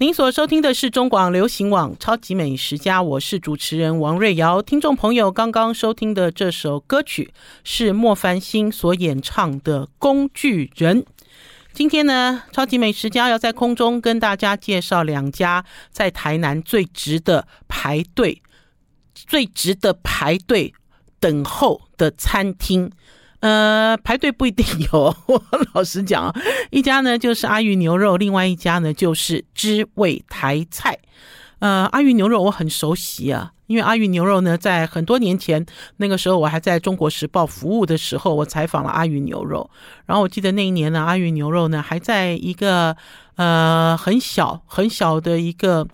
您所收听的是中广流行网《超级美食家》，我是主持人王瑞瑶。听众朋友刚刚收听的这首歌曲是莫凡星所演唱的《工具人》。今天呢，《超级美食家》要在空中跟大家介绍两家在台南最值得排队、最值得排队等候的餐厅。呃，排队不一定有。我老实讲，一家呢就是阿裕牛肉，另外一家呢就是知味台菜。呃，阿裕牛肉我很熟悉啊，因为阿裕牛肉呢，在很多年前那个时候，我还在中国时报服务的时候，我采访了阿裕牛肉。然后我记得那一年呢，阿裕牛肉呢还在一个呃很小很小的一个。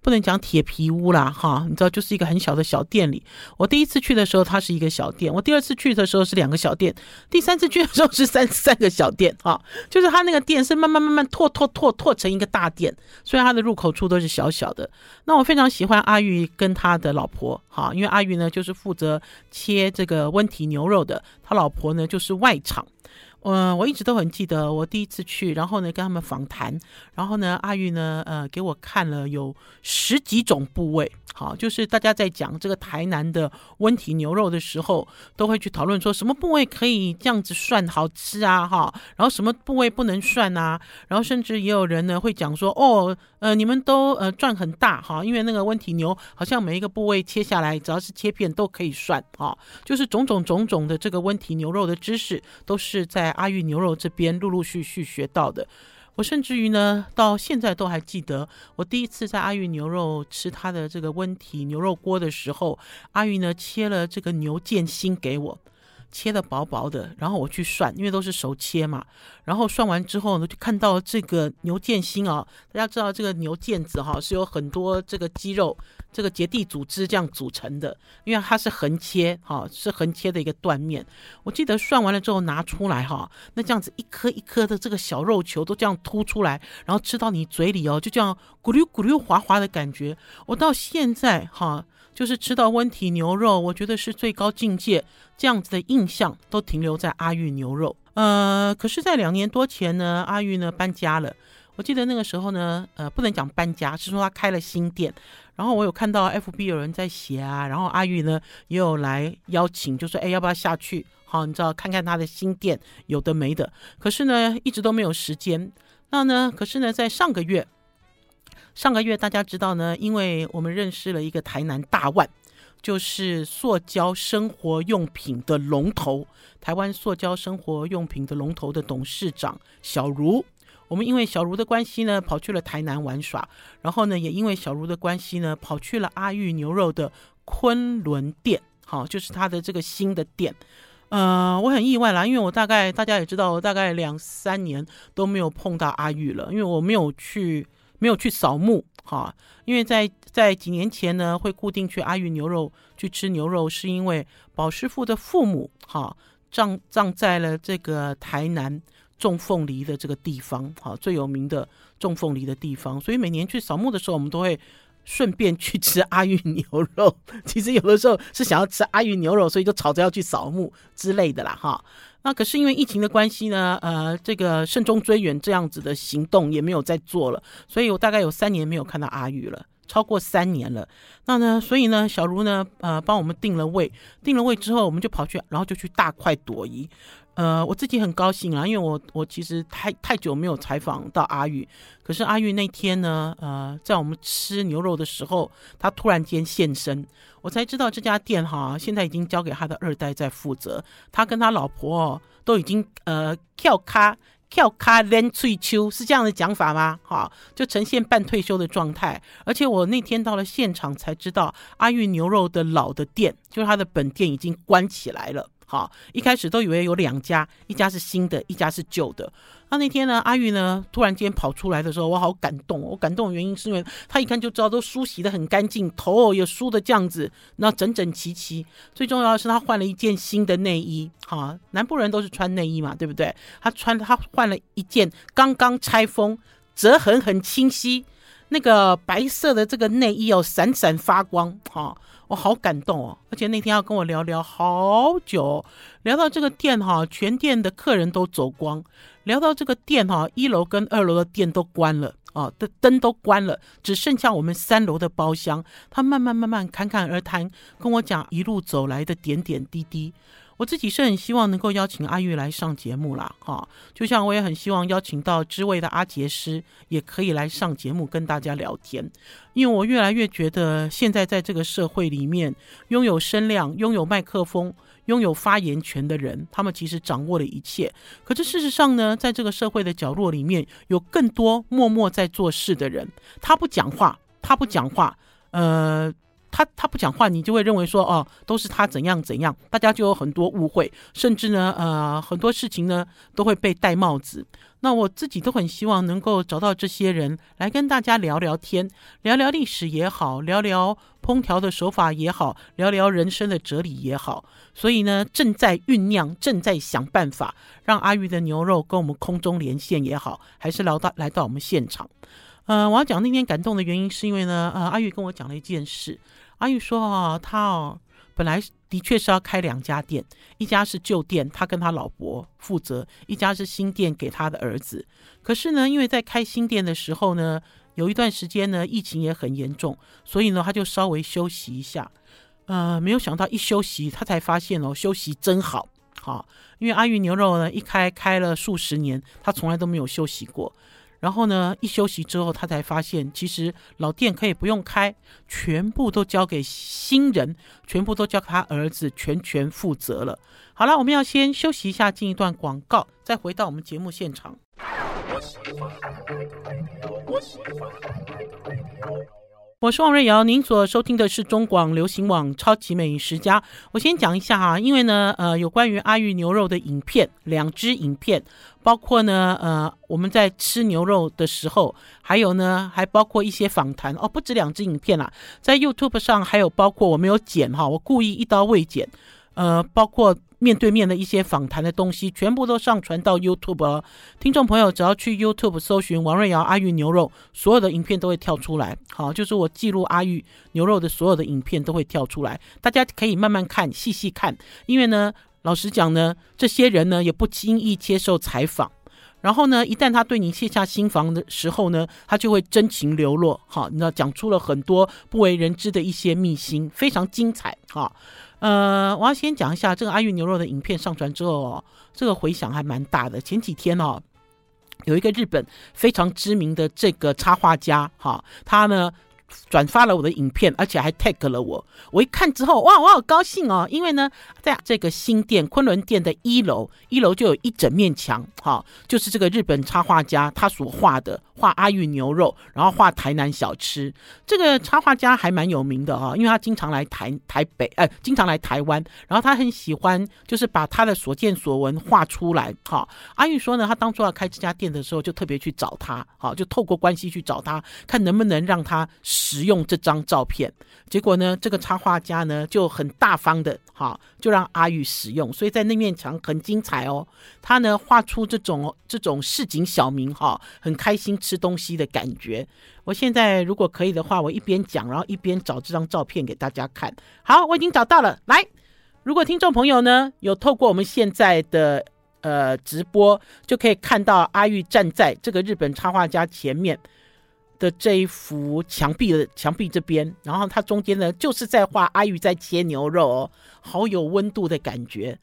不能讲铁皮屋啦，哈，你知道，就是一个很小的小店里。我第一次去的时候，它是一个小店；我第二次去的时候是两个小店；第三次去的时候是三 三个小店，哈，就是它那个店是慢慢慢慢拓拓拓拓成一个大店，所以它的入口处都是小小的。那我非常喜欢阿玉跟他的老婆，哈，因为阿玉呢就是负责切这个温体牛肉的，他老婆呢就是外场。嗯，我一直都很记得我第一次去，然后呢跟他们访谈，然后呢阿玉呢呃给我看了有十几种部位，好，就是大家在讲这个台南的温体牛肉的时候，都会去讨论说什么部位可以这样子涮好吃啊哈，然后什么部位不能涮啊，然后甚至也有人呢会讲说哦呃你们都呃赚很大哈，因为那个温体牛好像每一个部位切下来只要是切片都可以涮啊，就是种种种种的这个温体牛肉的知识都是在。阿裕牛肉这边陆陆续续学到的，我甚至于呢，到现在都还记得，我第一次在阿裕牛肉吃他的这个温体牛肉锅的时候，阿裕呢切了这个牛腱心给我。切的薄薄的，然后我去涮，因为都是熟切嘛。然后涮完之后呢，就看到这个牛腱心啊。大家知道这个牛腱子哈是有很多这个肌肉、这个结缔组织这样组成的，因为它是横切哈，是横切的一个断面。我记得涮完了之后拿出来哈，那这样子一颗一颗的这个小肉球都这样凸出来，然后吃到你嘴里哦，就这样咕噜咕噜滑滑的感觉。我到现在哈。就是吃到温体牛肉，我觉得是最高境界，这样子的印象都停留在阿裕牛肉。呃，可是，在两年多前呢，阿裕呢搬家了。我记得那个时候呢，呃，不能讲搬家，是说他开了新店。然后我有看到 FB 有人在写啊，然后阿裕呢也有来邀请，就说，哎，要不要下去？好，你知道看看他的新店，有的没的。可是呢，一直都没有时间。那呢，可是呢，在上个月。上个月大家知道呢，因为我们认识了一个台南大腕，就是塑胶生活用品的龙头，台湾塑胶生活用品的龙头的董事长小茹。我们因为小茹的关系呢，跑去了台南玩耍，然后呢，也因为小茹的关系呢，跑去了阿裕牛肉的昆仑店，好，就是他的这个新的店。呃，我很意外啦，因为我大概大家也知道，我大概两三年都没有碰到阿裕了，因为我没有去。没有去扫墓哈，因为在在几年前呢，会固定去阿裕牛肉去吃牛肉，是因为宝师傅的父母哈葬葬在了这个台南种凤梨的这个地方，哈最有名的种凤梨的地方，所以每年去扫墓的时候，我们都会顺便去吃阿裕牛肉。其实有的时候是想要吃阿裕牛肉，所以就吵着要去扫墓之类的啦哈。那可是因为疫情的关系呢，呃，这个慎终追远这样子的行动也没有再做了，所以我大概有三年没有看到阿裕了，超过三年了。那呢，所以呢，小茹呢，呃，帮我们订了位，订了位之后，我们就跑去，然后就去大快朵颐。呃，我自己很高兴啊，因为我我其实太太久没有采访到阿玉，可是阿玉那天呢，呃，在我们吃牛肉的时候，他突然间现身，我才知道这家店哈，现在已经交给他的二代在负责，他跟他老婆哦，都已经呃跳咖跳咖练退休，是这样的讲法吗？哈，就呈现半退休的状态，而且我那天到了现场才知道，阿玉牛肉的老的店，就是他的本店已经关起来了。好，一开始都以为有两家，一家是新的，一家是旧的。那那天呢，阿玉呢突然间跑出来的时候，我好感动。我感动的原因是因为他一看就知道都梳洗得很干净，头也梳的这样子，那整整齐齐。最重要的是他换了一件新的内衣。哈，南部人都是穿内衣嘛，对不对？他穿他换了一件刚刚拆封、折痕很清晰，那个白色的这个内衣哦，闪闪发光。哈。我好感动哦，而且那天要跟我聊聊好久，聊到这个店哈，全店的客人都走光，聊到这个店哈，一楼跟二楼的店都关了哦，的灯都关了，只剩下我们三楼的包厢。他慢慢慢慢侃侃而谈，跟我讲一路走来的点点滴滴。我自己是很希望能够邀请阿玉来上节目啦，哈，就像我也很希望邀请到知味的阿杰师也可以来上节目跟大家聊天，因为我越来越觉得现在在这个社会里面，拥有声量、拥有麦克风、拥有发言权的人，他们其实掌握了一切。可是事实上呢，在这个社会的角落里面，有更多默默在做事的人，他不讲话，他不讲话，呃。他他不讲话，你就会认为说哦，都是他怎样怎样，大家就有很多误会，甚至呢，呃，很多事情呢都会被戴帽子。那我自己都很希望能够找到这些人来跟大家聊聊天，聊聊历史也好，聊聊烹调的手法也好，聊聊人生的哲理也好。所以呢，正在酝酿，正在想办法让阿玉的牛肉跟我们空中连线也好，还是来到来到我们现场。呃，我要讲那天感动的原因，是因为呢，呃，阿玉跟我讲了一件事。阿玉说：“啊，他哦，本来的确是要开两家店，一家是旧店，他跟他老婆负责；一家是新店，给他的儿子。可是呢，因为在开新店的时候呢，有一段时间呢，疫情也很严重，所以呢，他就稍微休息一下。呃，没有想到一休息，他才发现哦，休息真好，好，因为阿玉牛肉呢，一开开了数十年，他从来都没有休息过。”然后呢，一休息之后，他才发现，其实老店可以不用开，全部都交给新人，全部都交给他儿子全权负责了。好了，我们要先休息一下，进一段广告，再回到我们节目现场。我是王瑞瑶，您所收听的是中广流行网超级美食家。我先讲一下哈，因为呢，呃，有关于阿玉牛肉的影片，两支影片，包括呢，呃，我们在吃牛肉的时候，还有呢，还包括一些访谈。哦，不止两支影片啦，在 YouTube 上还有包括我没有剪哈，我故意一刀未剪，呃，包括。面对面的一些访谈的东西，全部都上传到 YouTube 哦。听众朋友只要去 YouTube 搜寻王瑞瑶阿玉牛肉，所有的影片都会跳出来。好，就是我记录阿玉牛肉的所有的影片都会跳出来，大家可以慢慢看，细细看。因为呢，老实讲呢，这些人呢也不轻易接受采访。然后呢，一旦他对你卸下心防的时候呢，他就会真情流露。好，你知道讲出了很多不为人知的一些秘辛，非常精彩。哈。呃，我要先讲一下这个阿玉牛肉的影片上传之后哦，这个回响还蛮大的。前几天哦，有一个日本非常知名的这个插画家，哈，他呢。转发了我的影片，而且还 tag 了我。我一看之后，哇，我好高兴哦！因为呢，在这个新店昆仑店的一楼，一楼就有一整面墙，哈，就是这个日本插画家他所画的，画阿玉牛肉，然后画台南小吃。这个插画家还蛮有名的哈，因为他经常来台台北，哎、经常来台湾，然后他很喜欢，就是把他的所见所闻画出来。哈，阿玉说呢，他当初要开这家店的时候，就特别去找他，好，就透过关系去找他，看能不能让他。使用这张照片，结果呢，这个插画家呢就很大方的，哈，就让阿玉使用，所以在那面墙很精彩哦。他呢画出这种这种市井小民哈，很开心吃东西的感觉。我现在如果可以的话，我一边讲，然后一边找这张照片给大家看。好，我已经找到了。来，如果听众朋友呢有透过我们现在的呃直播，就可以看到阿玉站在这个日本插画家前面。的这一幅墙壁的墙壁这边，然后它中间呢，就是在画阿玉在切牛肉哦，好有温度的感觉。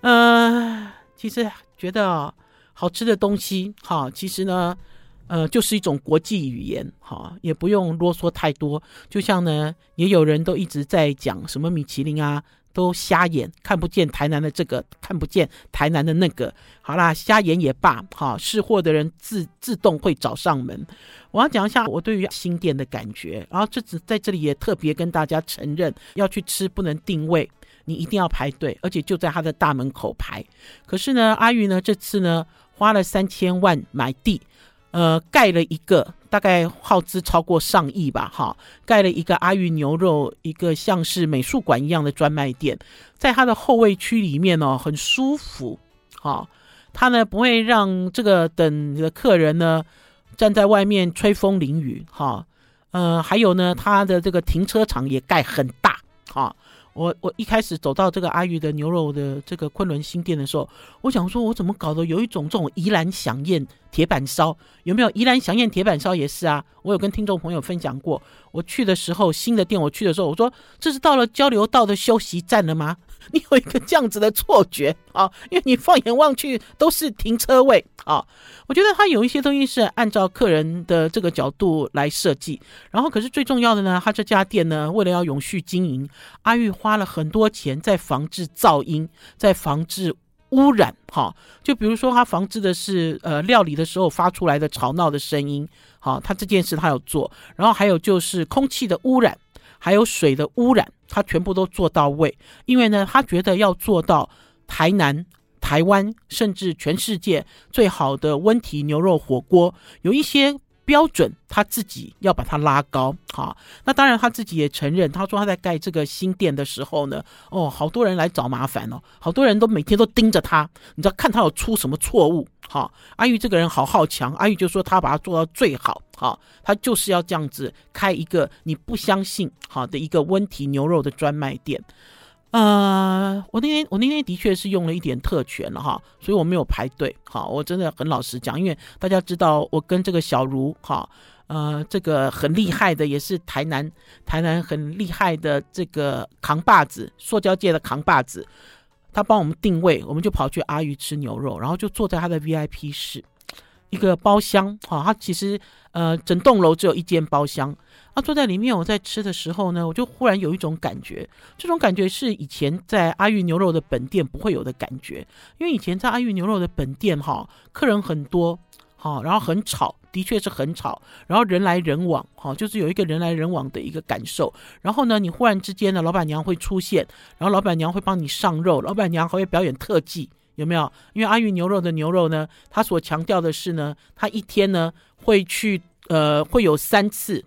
呃，其实觉得好吃的东西，哈，其实呢，呃，就是一种国际语言，哈，也不用啰嗦太多。就像呢，也有人都一直在讲什么米其林啊。都瞎眼，看不见台南的这个，看不见台南的那个。好啦，瞎眼也罢，哈，识货的人自自动会找上门。我要讲一下我对于新店的感觉，然后这次在这里也特别跟大家承认，要去吃不能定位，你一定要排队，而且就在他的大门口排。可是呢，阿玉呢这次呢花了三千万买地。呃，盖了一个大概耗资超过上亿吧，哈，盖了一个阿玉牛肉，一个像是美术馆一样的专卖店，在它的后卫区里面哦，很舒服，哈，它呢不会让这个等的客人呢站在外面吹风淋雨，哈，呃，还有呢，它的这个停车场也盖很大，哈。我我一开始走到这个阿玉的牛肉的这个昆仑新店的时候，我想说，我怎么搞的有一种这种怡兰祥宴铁板烧？有没有怡兰祥宴铁板烧也是啊？我有跟听众朋友分享过，我去的时候新的店我去的时候，我说这是到了交流道的休息站了吗？你有一个这样子的错觉啊，因为你放眼望去都是停车位啊。我觉得他有一些东西是按照客人的这个角度来设计，然后可是最重要的呢，他这家店呢，为了要永续经营，阿玉花了很多钱在防治噪音，在防治污染。哈，就比如说他防治的是呃料理的时候发出来的吵闹的声音，好，他这件事他有做，然后还有就是空气的污染。还有水的污染，他全部都做到位。因为呢，他觉得要做到台南、台湾，甚至全世界最好的温体牛肉火锅，有一些。标准他自己要把它拉高，好，那当然他自己也承认，他说他在盖这个新店的时候呢，哦，好多人来找麻烦哦，好多人都每天都盯着他，你知道看他有出什么错误，好，阿玉这个人好好强，阿玉就说他把它做到最好，好，他就是要这样子开一个你不相信好的一个温体牛肉的专卖店。呃，我那天我那天的确是用了一点特权了哈，所以我没有排队。好，我真的很老实讲，因为大家知道我跟这个小茹哈，呃，这个很厉害的，也是台南台南很厉害的这个扛把子，塑胶界的扛把子，他帮我们定位，我们就跑去阿鱼吃牛肉，然后就坐在他的 VIP 室，一个包厢哈，它其实呃整栋楼只有一间包厢。啊坐在里面，我在吃的时候呢，我就忽然有一种感觉，这种感觉是以前在阿裕牛肉的本店不会有的感觉，因为以前在阿裕牛肉的本店哈，客人很多，哈，然后很吵，的确是很吵，然后人来人往，哈，就是有一个人来人往的一个感受。然后呢，你忽然之间呢，老板娘会出现，然后老板娘会帮你上肉，老板娘还会表演特技，有没有？因为阿裕牛肉的牛肉呢，他所强调的是呢，他一天呢会去，呃，会有三次。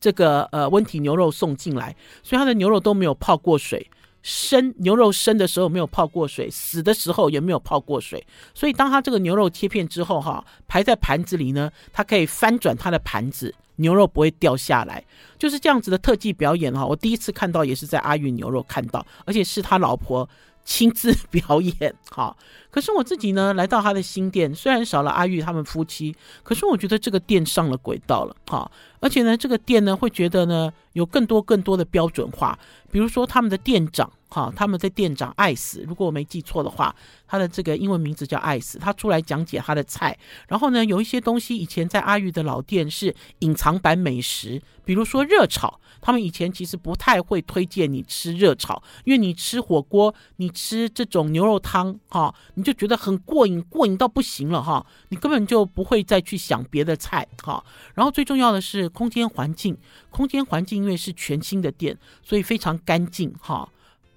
这个呃温体牛肉送进来，所以它的牛肉都没有泡过水，生牛肉生的时候没有泡过水，死的时候也没有泡过水。所以当它这个牛肉切片之后哈，排在盘子里呢，它可以翻转它的盘子，牛肉不会掉下来，就是这样子的特技表演哈。我第一次看到也是在阿裕牛肉看到，而且是他老婆亲自表演哈。可是我自己呢，来到他的新店，虽然少了阿玉他们夫妻，可是我觉得这个店上了轨道了哈。而且呢，这个店呢会觉得呢有更多更多的标准化，比如说他们的店长哈，他们的店长艾斯，如果我没记错的话，他的这个英文名字叫艾斯，他出来讲解他的菜。然后呢，有一些东西以前在阿玉的老店是隐藏版美食，比如说热炒，他们以前其实不太会推荐你吃热炒，因为你吃火锅，你吃这种牛肉汤哈，你就觉得很过瘾，过瘾到不行了哈，你根本就不会再去想别的菜哈。然后最重要的是。空间环境，空间环境，因为是全新的店，所以非常干净哈，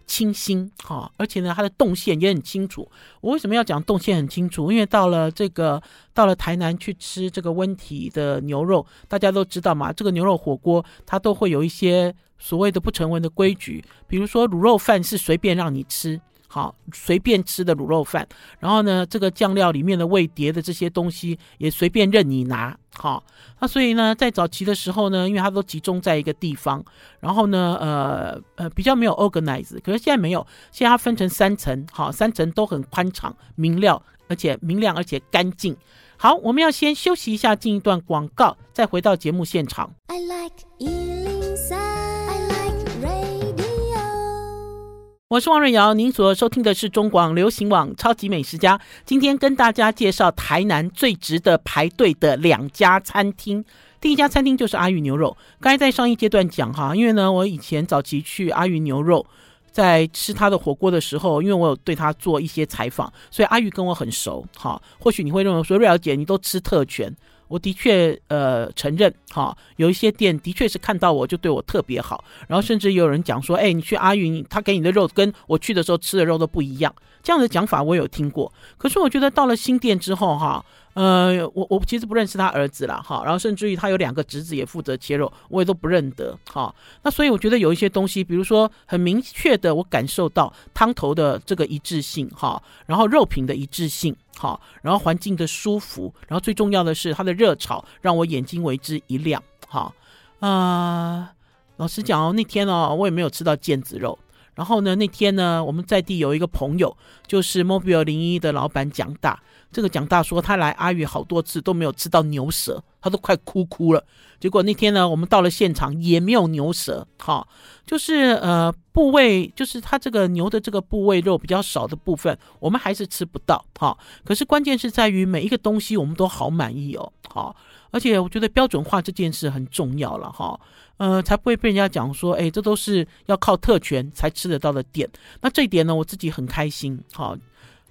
清新哈，而且呢，它的动线也很清楚。我为什么要讲动线很清楚？因为到了这个到了台南去吃这个温体的牛肉，大家都知道嘛，这个牛肉火锅它都会有一些所谓的不成文的规矩，比如说卤肉饭是随便让你吃。好，随便吃的卤肉饭，然后呢，这个酱料里面的味碟的这些东西也随便任你拿。好，那所以呢，在早期的时候呢，因为它都集中在一个地方，然后呢，呃呃，比较没有 organize，可是现在没有，现在它分成三层，好，三层都很宽敞、明亮，而且明亮而且干净。好，我们要先休息一下，进一段广告，再回到节目现场。I like 我是王瑞瑶，您所收听的是中广流行网《超级美食家》。今天跟大家介绍台南最值得排队的两家餐厅。第一家餐厅就是阿裕牛肉。刚才在上一阶段讲哈，因为呢，我以前早期去阿裕牛肉，在吃他的火锅的时候，因为我有对他做一些采访，所以阿裕跟我很熟。哈，或许你会认为说，瑞瑶姐你都吃特权。我的确，呃，承认哈，有一些店的确是看到我就对我特别好，然后甚至有人讲说，哎，你去阿云，他给你的肉跟我去的时候吃的肉都不一样，这样的讲法我有听过。可是我觉得到了新店之后哈。呃，我我其实不认识他儿子了哈，然后甚至于他有两个侄子也负责切肉，我也都不认得哈。那所以我觉得有一些东西，比如说很明确的，我感受到汤头的这个一致性哈，然后肉品的一致性好，然后环境的舒服，然后最重要的是它的热潮让我眼睛为之一亮好。啊、呃，老实讲哦，那天哦，我也没有吃到腱子肉。然后呢，那天呢，我们在地有一个朋友，就是 Mobile 零一的老板蒋大。这个蒋大说他来阿宇好多次都没有吃到牛舌，他都快哭哭了。结果那天呢，我们到了现场也没有牛舌，哈，就是呃部位，就是他这个牛的这个部位肉比较少的部分，我们还是吃不到，哈。可是关键是在于每一个东西我们都好满意哦，好，而且我觉得标准化这件事很重要了，哈，呃，才不会被人家讲说，哎，这都是要靠特权才吃得到的点。那这一点呢，我自己很开心，哈。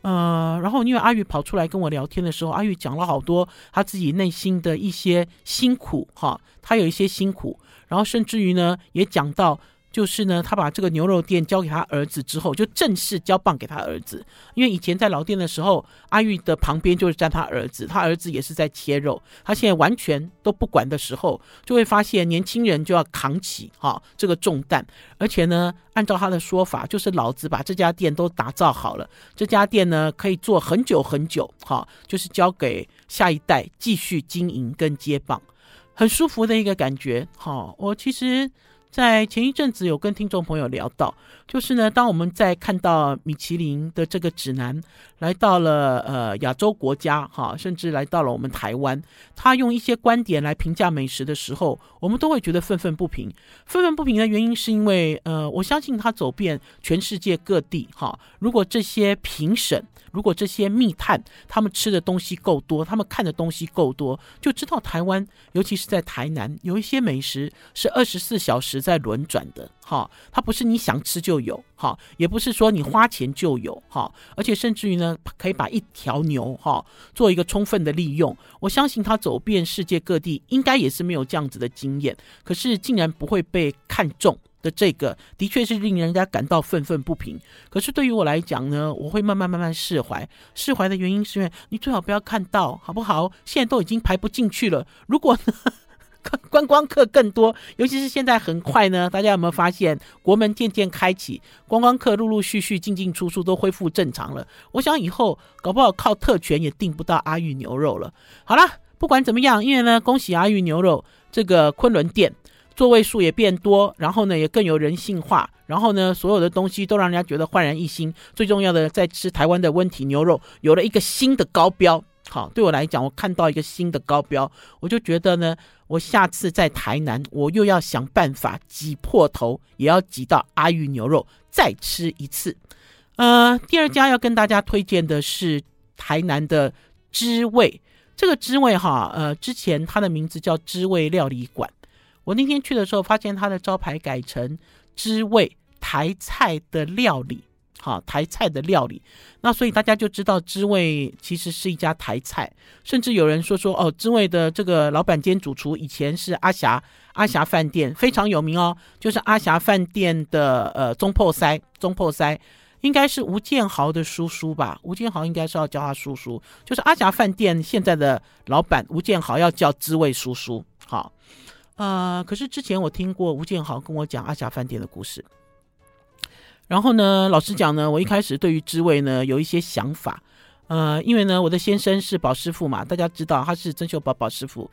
呃，然后因为阿玉跑出来跟我聊天的时候，阿玉讲了好多他自己内心的一些辛苦哈，他有一些辛苦，然后甚至于呢也讲到。就是呢，他把这个牛肉店交给他儿子之后，就正式交棒给他儿子。因为以前在老店的时候，阿玉的旁边就是站他儿子，他儿子也是在切肉。他现在完全都不管的时候，就会发现年轻人就要扛起哈、这个重担。而且呢，按照他的说法，就是老子把这家店都打造好了，这家店呢可以做很久很久哈、就是交给下一代继续经营跟接棒，很舒服的一个感觉。好、哦，我其实。在前一阵子有跟听众朋友聊到，就是呢，当我们在看到米其林的这个指南来到了呃亚洲国家哈，甚至来到了我们台湾，他用一些观点来评价美食的时候，我们都会觉得愤愤不平。愤愤不平的原因是因为呃，我相信他走遍全世界各地哈，如果这些评审。如果这些密探他们吃的东西够多，他们看的东西够多，就知道台湾，尤其是在台南，有一些美食是二十四小时在轮转的，哈，它不是你想吃就有，哈，也不是说你花钱就有，哈，而且甚至于呢，可以把一条牛，哈，做一个充分的利用。我相信他走遍世界各地，应该也是没有这样子的经验，可是竟然不会被看中。的这个的确是令人家感到愤愤不平。可是对于我来讲呢，我会慢慢慢慢释怀。释怀的原因是因为你最好不要看到，好不好？现在都已经排不进去了。如果呢，观光客更多，尤其是现在很快呢，大家有没有发现国门渐渐开启，观光客陆陆续续进进出出都恢复正常了？我想以后搞不好靠特权也订不到阿裕牛肉了。好了，不管怎么样，因为呢，恭喜阿裕牛肉这个昆仑店。座位数也变多，然后呢也更有人性化，然后呢所有的东西都让人家觉得焕然一新。最重要的，在吃台湾的温体牛肉有了一个新的高标。好，对我来讲，我看到一个新的高标，我就觉得呢，我下次在台南，我又要想办法挤破头，也要挤到阿裕牛肉再吃一次。呃，第二家要跟大家推荐的是台南的知味，这个知味哈，呃，之前它的名字叫知味料理馆。我那天去的时候，发现它的招牌改成“知味台菜的料理”，好，台菜的料理。那所以大家就知道知味其实是一家台菜。甚至有人说说哦，知味的这个老板兼主厨以前是阿霞阿霞饭店非常有名哦，就是阿霞饭店的呃总铺师总铺师应该是吴建豪的叔叔吧？吴建豪应该是要叫他叔叔，就是阿霞饭店现在的老板吴建豪要叫知味叔叔，好。呃，可是之前我听过吴建豪跟我讲阿霞饭店的故事，然后呢，老实讲呢，我一开始对于知味呢有一些想法，呃，因为呢，我的先生是宝师傅嘛，大家知道他是曾秀宝宝师傅，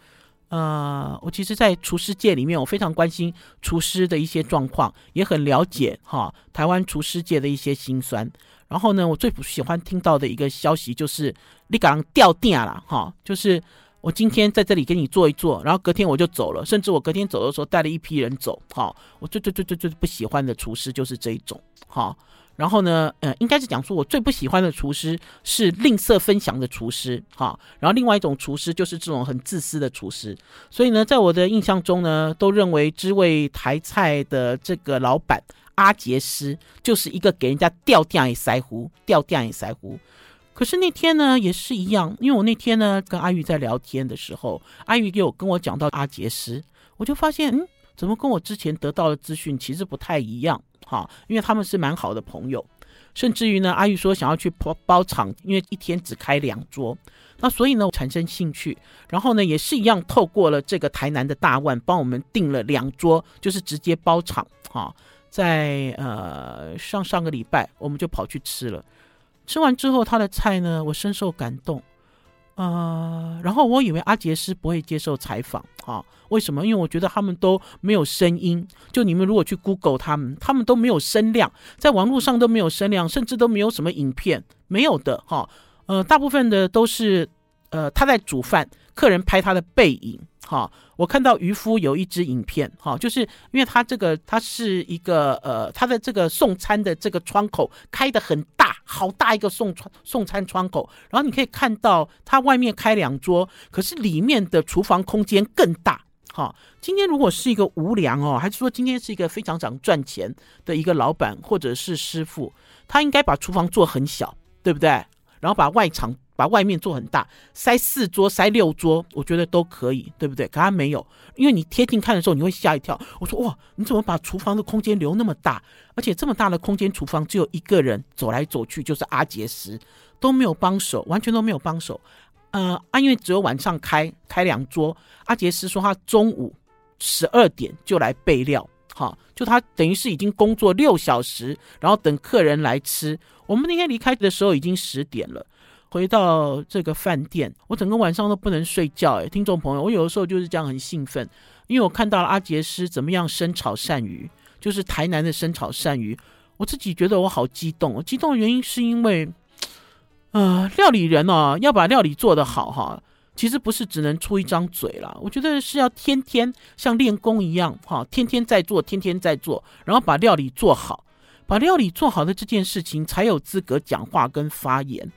呃，我其实，在厨师界里面，我非常关心厨师的一些状况，也很了解哈台湾厨师界的一些辛酸。然后呢，我最不喜欢听到的一个消息就是你刚掉店了哈，就是。我今天在这里给你做一做，然后隔天我就走了，甚至我隔天走的时候带了一批人走。好，我最最最最最不喜欢的厨师就是这一种。好，然后呢，呃，应该是讲说我最不喜欢的厨师是吝啬分享的厨师。好，然后另外一种厨师就是这种很自私的厨师。所以呢，在我的印象中呢，都认为知味台菜的这个老板阿杰师就是一个给人家吊吊一腮胡，吊吊一腮胡。可是那天呢，也是一样，因为我那天呢跟阿玉在聊天的时候，阿裕有跟我讲到阿杰斯，我就发现，嗯，怎么跟我之前得到的资讯其实不太一样，哈，因为他们是蛮好的朋友，甚至于呢，阿玉说想要去包包场，因为一天只开两桌，那所以呢，我产生兴趣，然后呢，也是一样，透过了这个台南的大万帮我们订了两桌，就是直接包场，哈，在呃上上个礼拜我们就跑去吃了。吃完之后，他的菜呢，我深受感动。呃，然后我以为阿杰斯不会接受采访，啊、为什么？因为我觉得他们都没有声音。就你们如果去 Google 他们，他们都没有声量，在网络上都没有声量，甚至都没有什么影片，没有的，哈、呃，大部分的都是，呃，他在煮饭，客人拍他的背影，哈、我看到渔夫有一支影片，哈、就是因为他这个，他是一个，呃，他的这个送餐的这个窗口开的很大，好大一个送餐送餐窗口，然后你可以看到他外面开两桌，可是里面的厨房空间更大，哈、今天如果是一个无良哦，还是说今天是一个非常想赚钱的一个老板或者是师傅，他应该把厨房做很小，对不对？然后把外场。把外面做很大，塞四桌、塞六桌，我觉得都可以，对不对？可他没有，因为你贴近看的时候，你会吓一跳。我说哇，你怎么把厨房的空间留那么大？而且这么大的空间，厨房只有一个人走来走去，就是阿杰斯，都没有帮手，完全都没有帮手。呃，啊，因为只有晚上开开两桌，阿杰斯说他中午十二点就来备料，好，就他等于是已经工作六小时，然后等客人来吃。我们那天离开的时候已经十点了。回到这个饭店，我整个晚上都不能睡觉。哎，听众朋友，我有的时候就是这样很兴奋，因为我看到了阿杰师怎么样生炒鳝鱼，就是台南的生炒鳝鱼。我自己觉得我好激动，我激动的原因是因为，呃，料理人哦，要把料理做得好哈，其实不是只能出一张嘴啦，我觉得是要天天像练功一样哈，天天在做，天天在做，然后把料理做好，把料理做好的这件事情才有资格讲话跟发言。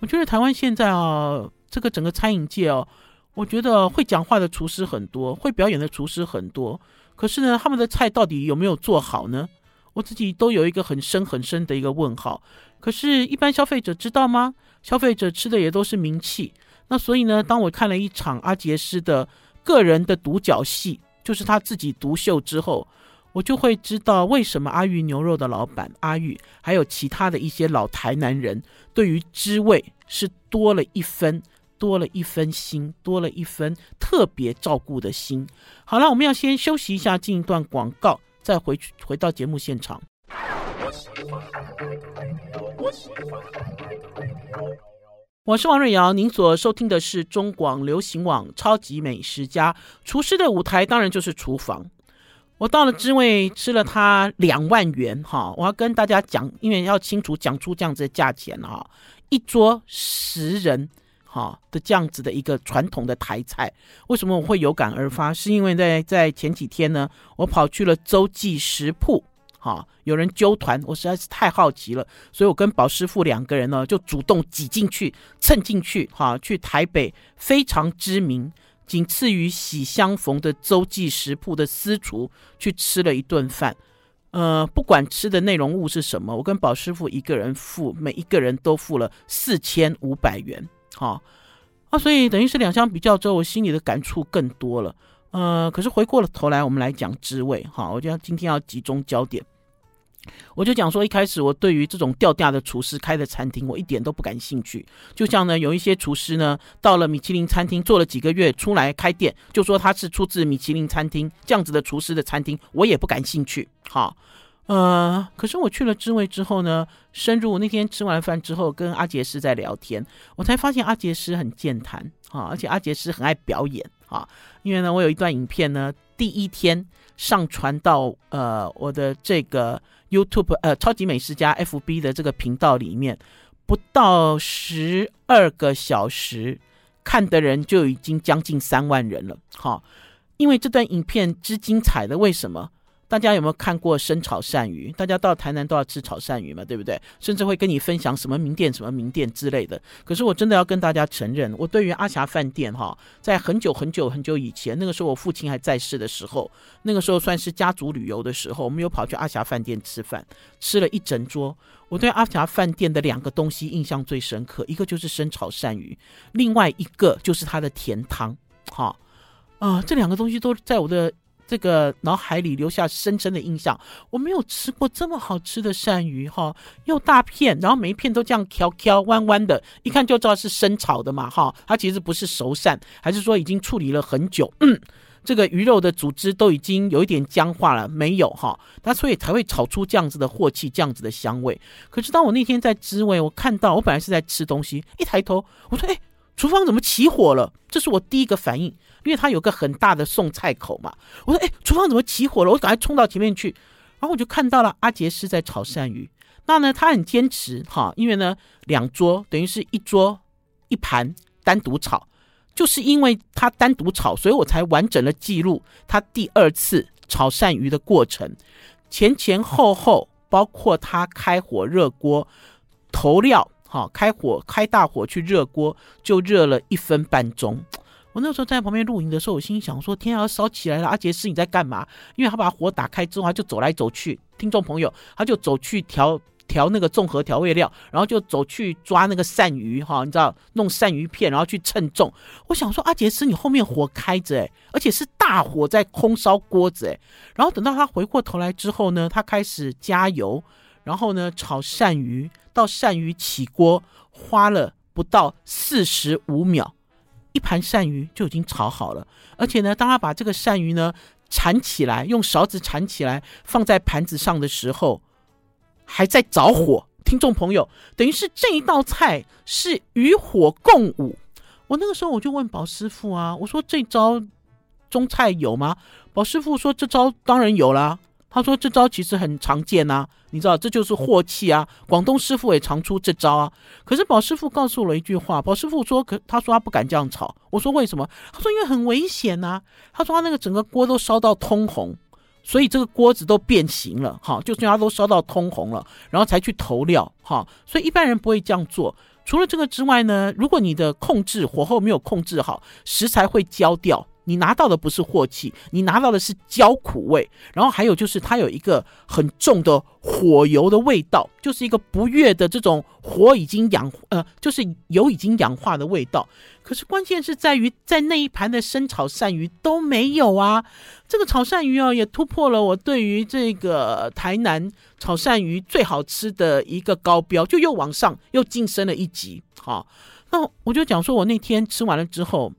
我觉得台湾现在啊，这个整个餐饮界哦，我觉得会讲话的厨师很多，会表演的厨师很多。可是呢，他们的菜到底有没有做好呢？我自己都有一个很深很深的一个问号。可是，一般消费者知道吗？消费者吃的也都是名气。那所以呢，当我看了一场阿杰斯的个人的独角戏，就是他自己独秀之后。我就会知道为什么阿玉牛肉的老板阿玉，还有其他的一些老台南人，对于知味是多了一分，多了一分心，多了一分特别照顾的心。好了，我们要先休息一下，进一段广告，再回去回到节目现场。我是王瑞瑶，您所收听的是中广流行网《超级美食家》，厨师的舞台当然就是厨房。我到了知味吃了它两万元哈，我要跟大家讲，因为要清楚讲出这样子的价钱哈，一桌十人哈的这样子的一个传统的台菜，为什么我会有感而发？是因为在在前几天呢，我跑去了洲际食铺哈，有人揪团，我实在是太好奇了，所以我跟宝师傅两个人呢就主动挤进去蹭进去哈，去台北非常知名。仅次于喜相逢的周记食铺的私厨去吃了一顿饭，呃，不管吃的内容物是什么，我跟宝师傅一个人付，每一个人都付了四千五百元，哈、啊，所以等于是两相比较之后，我心里的感触更多了，呃，可是回过了头来，我们来讲滋味，哈、我觉得今天要集中焦点。我就讲说，一开始我对于这种掉价的厨师开的餐厅，我一点都不感兴趣。就像呢，有一些厨师呢，到了米其林餐厅做了几个月，出来开店，就说他是出自米其林餐厅这样子的厨师的餐厅，我也不感兴趣。好，呃，可是我去了知味之后呢，深入那天吃完饭之后，跟阿杰师在聊天，我才发现阿杰师很健谈啊，而且阿杰师很爱表演啊。因为呢，我有一段影片呢，第一天上传到呃我的这个。YouTube 呃，超级美食家 FB 的这个频道里面，不到十二个小时，看的人就已经将近三万人了。好，因为这段影片之精彩的，为什么？大家有没有看过生炒鳝鱼？大家到台南都要吃炒鳝鱼嘛，对不对？甚至会跟你分享什么名店、什么名店之类的。可是我真的要跟大家承认，我对于阿霞饭店哈，在很久很久很久以前，那个时候我父亲还在世的时候，那个时候算是家族旅游的时候，我们有跑去阿霞饭店吃饭，吃了一整桌。我对阿霞饭店的两个东西印象最深刻，一个就是生炒鳝鱼，另外一个就是它的甜汤。哈啊，这两个东西都在我的。这个脑海里留下深深的印象。我没有吃过这么好吃的鳝鱼哈，又大片，然后每一片都这样翘翘弯弯的，一看就知道是生炒的嘛哈。它其实不是熟鳝，还是说已经处理了很久，嗯，这个鱼肉的组织都已经有一点僵化了，没有哈。它所以才会炒出这样子的镬气，这样子的香味。可是当我那天在滋味，我看到我本来是在吃东西，一抬头我说哎，厨房怎么起火了？这是我第一个反应，因为它有个很大的送菜口嘛。我说：“哎，厨房怎么起火了？”我赶快冲到前面去，然后我就看到了阿杰是在炒鳝鱼。那呢，他很坚持哈，因为呢，两桌等于是一桌一盘单独炒，就是因为他单独炒，所以我才完整的记录他第二次炒鳝鱼的过程，前前后后，包括他开火热锅投料，哈，开火开大火去热锅，就热了一分半钟。我那时候在旁边录影的时候，我心想说：“天啊，要烧起来了！阿杰师你在干嘛？”因为他把火打开之后，他就走来走去。听众朋友，他就走去调。调那个综合调味料，然后就走去抓那个鳝鱼哈，你知道弄鳝鱼片，然后去称重。我想说，阿杰师，你后面火开着诶，而且是大火在空烧锅子诶。然后等到他回过头来之后呢，他开始加油，然后呢炒鳝鱼，到鳝鱼起锅花了不到四十五秒，一盘鳝鱼就已经炒好了。而且呢，当他把这个鳝鱼呢铲起来，用勺子铲起来放在盘子上的时候。还在着火，听众朋友，等于是这一道菜是与火共舞。我那个时候我就问宝师傅啊，我说这招中菜有吗？宝师傅说这招当然有啦。他说这招其实很常见呐，你知道这就是镬气啊。广东师傅也常出这招啊。可是宝师傅告诉我了一句话，宝师傅说可他说他不敢这样炒。我说为什么？他说因为很危险呐。他说他那个整个锅都烧到通红。所以这个锅子都变形了，哈，就是它都烧到通红了，然后才去投料，哈，所以一般人不会这样做。除了这个之外呢，如果你的控制火候没有控制好，食材会焦掉。你拿到的不是镬气，你拿到的是焦苦味，然后还有就是它有一个很重的火油的味道，就是一个不悦的这种火已经氧呃，就是油已经氧化的味道。可是关键是在于在那一盘的生炒鳝鱼都没有啊，这个炒鳝鱼哦也突破了我对于这个台南炒鳝鱼最好吃的一个高标，就又往上又晋升了一级。好，那我就讲说我那天吃完了之后。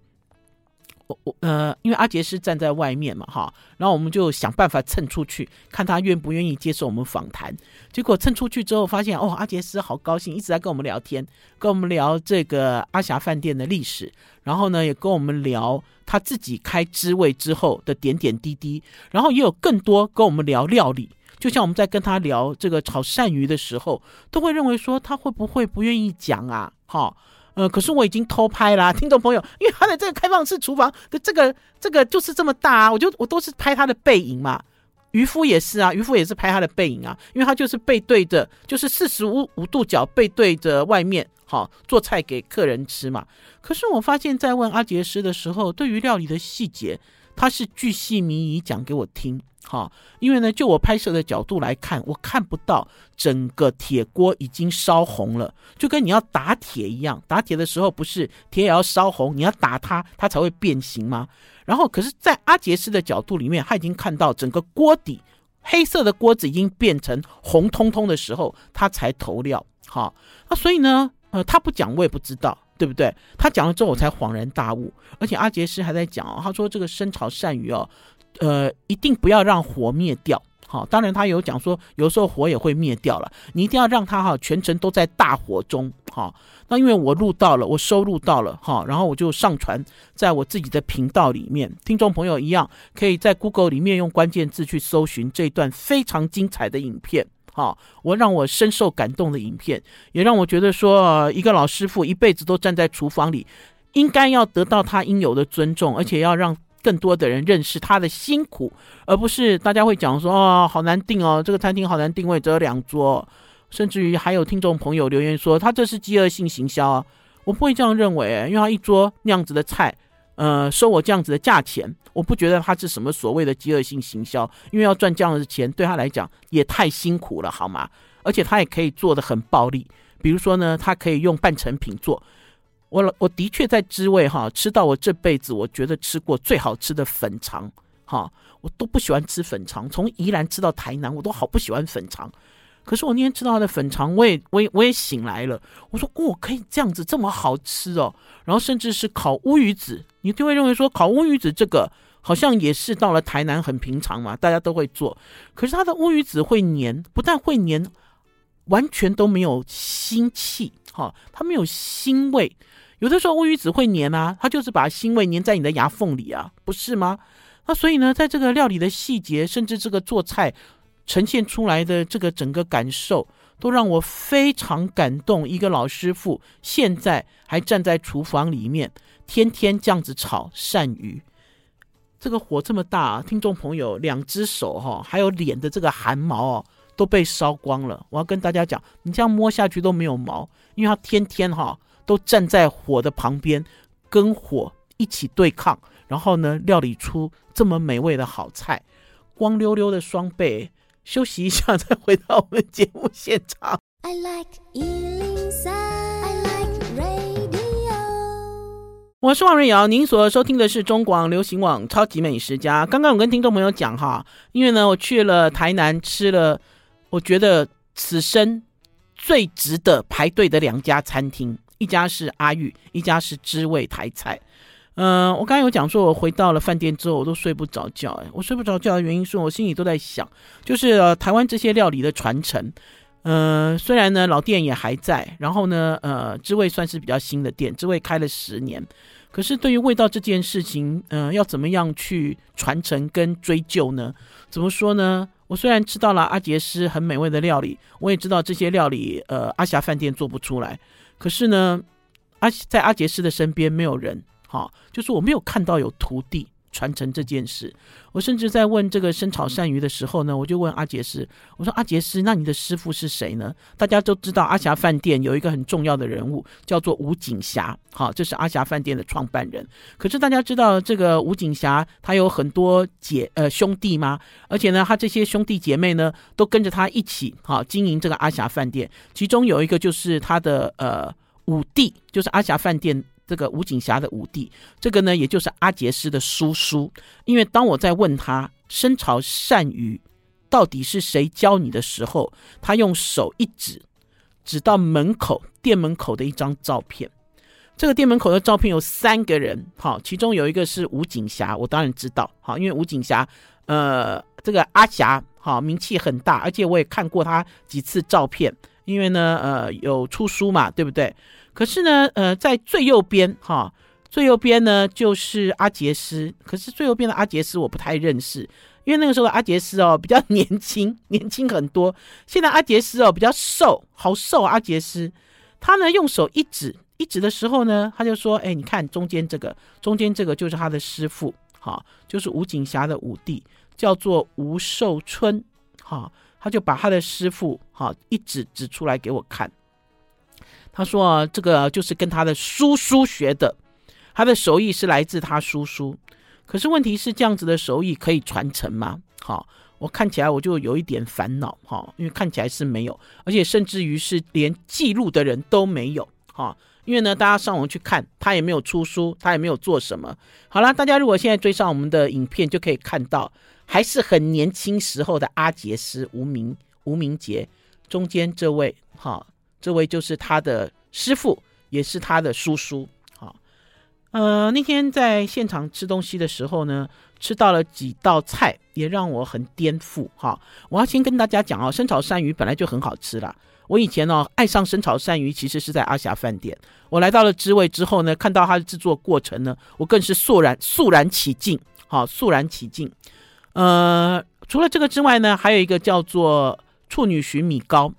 我呃，因为阿杰师站在外面嘛，哈，然后我们就想办法蹭出去，看他愿不愿意接受我们访谈。结果蹭出去之后，发现哦，阿杰斯好高兴，一直在跟我们聊天，跟我们聊这个阿霞饭店的历史，然后呢，也跟我们聊他自己开滋味之后的点点滴滴，然后也有更多跟我们聊料理。就像我们在跟他聊这个炒鳝鱼的时候，都会认为说他会不会不愿意讲啊？哈。呃，可是我已经偷拍啦，听众朋友，因为他的这个开放式厨房的这个这个就是这么大啊，我就我都是拍他的背影嘛。渔夫也是啊，渔夫也是拍他的背影啊，因为他就是背对着，就是四十五五度角背对着外面，好做菜给客人吃嘛。可是我发现，在问阿杰师的时候，对于料理的细节，他是巨细靡遗讲给我听。哈，因为呢，就我拍摄的角度来看，我看不到整个铁锅已经烧红了，就跟你要打铁一样，打铁的时候不是铁也要烧红，你要打它，它才会变形吗？然后，可是，在阿杰师的角度里面，他已经看到整个锅底黑色的锅子已经变成红彤彤的时候，他才投料。哈，那所以呢，呃，他不讲我也不知道，对不对？他讲了之后，我才恍然大悟。而且阿杰师还在讲哦，他说这个生炒鳝鱼哦。呃，一定不要让火灭掉。好，当然他有讲说，有时候火也会灭掉了。你一定要让它哈全程都在大火中。好，那因为我录到了，我收录到了哈，然后我就上传在我自己的频道里面。听众朋友一样可以在 Google 里面用关键字去搜寻这段非常精彩的影片。好，我让我深受感动的影片，也让我觉得说，一个老师傅一辈子都站在厨房里，应该要得到他应有的尊重，而且要让。更多的人认识他的辛苦，而不是大家会讲说哦，好难订哦，这个餐厅好难定位，只有两桌，甚至于还有听众朋友留言说他这是饥饿性行销啊，我不会这样认为，因为他一桌那样子的菜，呃，收我这样子的价钱，我不觉得他是什么所谓的饥饿性行销，因为要赚这样的钱对他来讲也太辛苦了，好吗？而且他也可以做得很暴利，比如说呢，他可以用半成品做。我我的确在知味哈，吃到我这辈子我觉得吃过最好吃的粉肠哈，我都不喜欢吃粉肠，从宜兰吃到台南我都好不喜欢粉肠，可是我那天吃到他的粉肠，我也我也我也醒来了，我说哦，可以这样子这么好吃哦，然后甚至是烤乌鱼子，你就会认为说烤乌鱼子这个好像也是到了台南很平常嘛，大家都会做，可是它的乌鱼子会黏，不但会黏，完全都没有腥气哈，它没有腥味。有的时候乌鱼子会粘啊，它就是把腥味粘在你的牙缝里啊，不是吗？那所以呢，在这个料理的细节，甚至这个做菜呈现出来的这个整个感受，都让我非常感动。一个老师傅现在还站在厨房里面，天天这样子炒鳝鱼，这个火这么大，听众朋友，两只手哈、哦，还有脸的这个汗毛哦，都被烧光了。我要跟大家讲，你这样摸下去都没有毛，因为他天天哈、都站在火的旁边，跟火一起对抗，然后呢，料理出这么美味的好菜，光溜溜的双背。休息一下，再回到我们节目现场。I like 103, I like radio。我是王瑞瑶，您所收听的是中广流行网《超级美食家》。刚刚我跟听众朋友讲哈，因为呢，我去了台南，吃了我觉得此生最值得排队的两家餐厅。一家是阿玉，一家是知味台菜。嗯、呃，我刚才有讲说，我回到了饭店之后，我都睡不着觉。哎，我睡不着觉的原因是我心里都在想，就是、呃、台湾这些料理的传承。嗯、虽然呢老店也还在，然后呢，呃，知味算是比较新的店，知味开了十年，可是对于味道这件事情，嗯、呃，要怎么样去传承跟追究呢？怎么说呢？我虽然吃到了阿杰师很美味的料理，我也知道这些料理，呃，阿霞饭店做不出来。可是呢，阿在阿杰师的身边没有人，哈，就是我没有看到有徒弟传承这件事。我甚至在问这个生炒鳝鱼的时候呢，我就问阿杰师，我说阿杰师，那你的师傅是谁呢？大家都知道阿霞饭店有一个很重要的人物叫做吴景霞，好，这是阿霞饭店的创办人。可是大家知道这个吴景霞他有很多姐呃兄弟吗？而且呢，他这些兄弟姐妹呢都跟着他一起好经营这个阿霞饭店，其中有一个就是他的呃。五弟就是阿霞饭店这个吴景霞的五弟，这个呢，也就是阿杰斯的叔叔。因为当我在问他生潮鳝鱼到底是谁教你的时候，他用手一指，指到门口店门口的一张照片。这个店门口的照片有三个人，好，其中有一个是吴景霞，我当然知道，好，因为吴景霞，呃，这个阿霞，好，名气很大，而且我也看过他几次照片。因为呢，呃，有出书嘛，对不对？可是呢，呃，在最右边哈，最右边呢就是阿杰斯。可是最右边的阿杰斯我不太认识，因为那个时候的阿杰斯哦比较年轻，年轻很多。现在阿杰斯哦比较瘦，好瘦。阿杰斯他呢用手一指一指的时候呢，他就说：“哎，你看中间这个，中间这个就是他的师傅，哈，就是吴景霞的五弟，叫做吴寿春，哈。”他就把他的师傅哈一指指出来给我看，他说这个就是跟他的叔叔学的，他的手艺是来自他叔叔。可是问题是这样子的手艺可以传承吗？好，我看起来我就有一点烦恼哈，因为看起来是没有，而且甚至于是连记录的人都没有哈。因为呢，大家上网去看，他也没有出书，他也没有做什么。好了，大家如果现在追上我们的影片，就可以看到。还是很年轻时候的阿杰斯吴明吴明杰，中间这位哈，这位就是他的师傅，也是他的叔叔。哈，呃，那天在现场吃东西的时候呢，吃到了几道菜，也让我很颠覆。哈，我要先跟大家讲哦，生炒鳝鱼本来就很好吃啦。我以前呢，爱上生炒鳝鱼，其实是在阿霞饭店。我来到了知味之后呢，看到它的制作过程呢，我更是肃然肃然起敬。好，肃然起敬。呃，除了这个之外呢，还有一个叫做处女蟳米糕。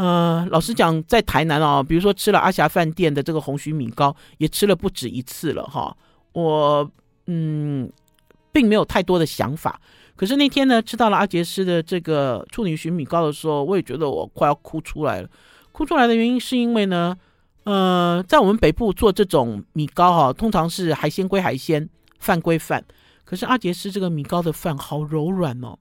呃，老实讲，在台南哦，比如说吃了阿霞饭店的这个红蟳米糕，也吃了不止一次了哈。我嗯，并没有太多的想法。可是那天呢，吃到了阿杰斯的这个处女蟳米糕的时候，我也觉得我快要哭出来了。哭出来的原因是因为呢，呃，在我们北部做这种米糕哈，通常是海鲜归海鲜，饭归饭。可是阿杰斯这个米糕的饭好柔软哦，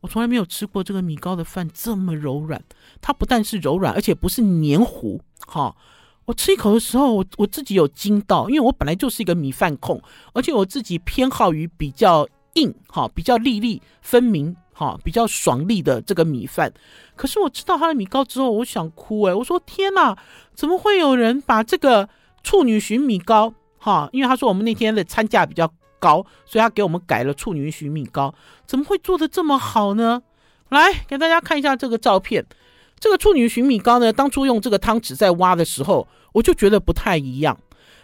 我从来没有吃过这个米糕的饭这么柔软。它不但是柔软，而且不是黏糊。哈、我吃一口的时候，我我自己有惊到，因为我本来就是一个米饭控，而且我自己偏好于比较硬，哈、比较粒粒分明，哈、比较爽利的这个米饭。可是我吃到它的米糕之后，我想哭诶，我说天哪，怎么会有人把这个处女寻米糕，哈、因为他说我们那天的餐价比较高，所以他给我们改了处女寻米糕，怎么会做的这么好呢？来给大家看一下这个照片。这个处女寻米糕呢，当初用这个汤匙在挖的时候，我就觉得不太一样。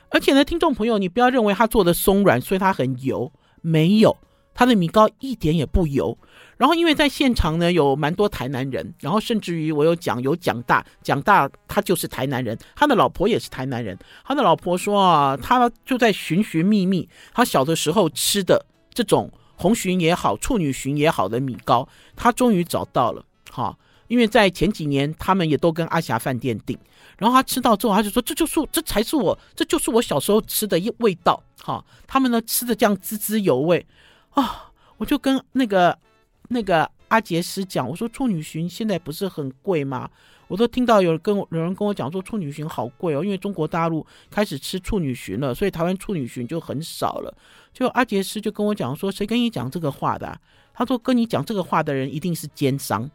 而且呢，听众朋友，你不要认为它做的松软，所以它很油，没有，它的米糕一点也不油。然后因为在现场呢，有蛮多台南人，然后甚至于我有讲有蒋大，蒋大他就是台南人，他的老婆也是台南人。他的老婆说啊，他就在寻寻觅觅，他小的时候吃的这种。红鲟也好，处女鲟也好的米糕，他终于找到了。哈，因为在前几年，他们也都跟阿霞饭店订。然后他吃到之后，他就说：“这就是，这才是我，这就是我小时候吃的一味道。”哈，他们呢吃的这样滋滋有味啊！我就跟那个那个阿杰师讲，我说处女鲟现在不是很贵吗？我都听到有人跟我有人跟我讲说处女鲟好贵哦，因为中国大陆开始吃处女鲟了，所以台湾处女鲟就很少了。就阿杰斯就跟我讲说，谁跟你讲这个话的？他说跟你讲这个话的人一定是奸商，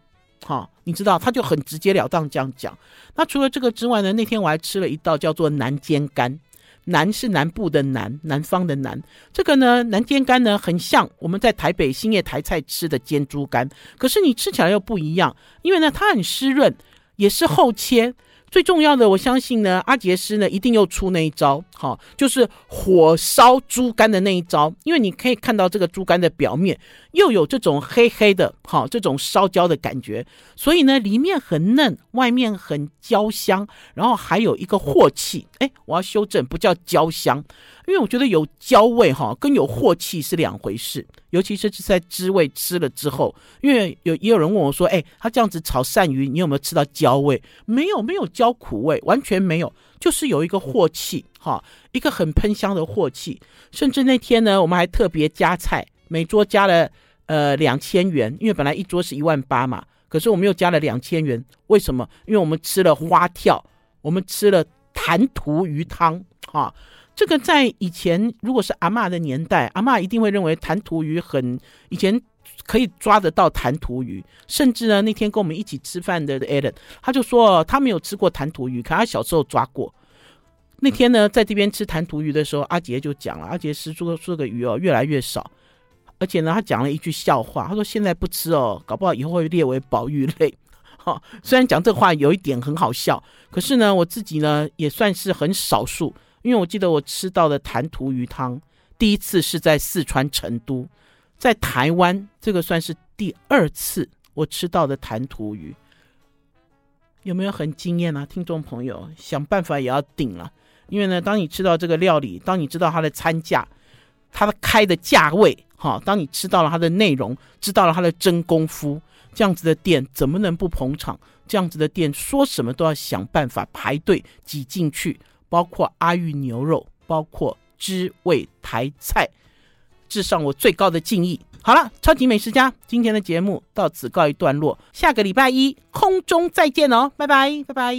哈，你知道，他就很直截了当这样讲。那除了这个之外呢，那天我还吃了一道叫做南煎肝，南是南部的南，南方的南。这个呢，南煎肝呢，很像我们在台北兴业台菜吃的煎猪肝，可是你吃起来又不一样，因为呢，它很湿润。也是厚切，最重要的，我相信呢，阿杰斯呢一定又出那一招，好，就是火烧猪肝的那一招，因为你可以看到这个猪肝的表面又有这种黑黑的，好，这种烧焦的感觉，所以呢，里面很嫩，外面很焦香，然后还有一个镬气，哎，我要修正，不叫焦香。因为我觉得有焦味哈，跟有镬气是两回事，尤其是在滋味吃了之后。因为有也有人问我说：“哎，他这样子炒鳝鱼，你有没有吃到焦味？没有，没有焦苦味，完全没有，就是有一个镬气哈，一个很喷香的镬气。甚至那天呢，我们还特别加菜，每桌加了呃两千元，因为本来一桌是一万八嘛，可是我们又加了两千元，为什么？因为我们吃了花跳，我们吃了弹涂鱼汤哈。这个在以前，如果是阿嬷的年代，阿嬷一定会认为弹涂鱼很以前可以抓得到弹涂鱼，甚至呢，那天跟我们一起吃饭的 Allen，他就说他没有吃过弹涂鱼，可他小时候抓过。那天呢，在这边吃弹涂鱼的时候，阿杰就讲了，阿杰师说这个鱼哦越来越少，而且呢，他讲了一句笑话，他说现在不吃哦，搞不好以后会列为保育类。哈，虽然讲这话有一点很好笑，可是呢，我自己呢也算是很少数。因为我记得我吃到的弹涂鱼汤，第一次是在四川成都，在台湾这个算是第二次我吃到的弹涂鱼，有没有很惊艳啊？听众朋友，想办法也要顶了，因为呢，当你吃到这个料理，当你知道它的餐价，它的开的价位，哈，当你吃到了它的内容，知道了它的真功夫，这样子的店怎么能不捧场？这样子的店说什么都要想办法排队挤进去。包括阿裕牛肉，包括知味台菜，致上我最高的敬意。好了，超级美食家，今天的节目到此告一段落，下个礼拜一空中再见哦，拜拜，拜拜。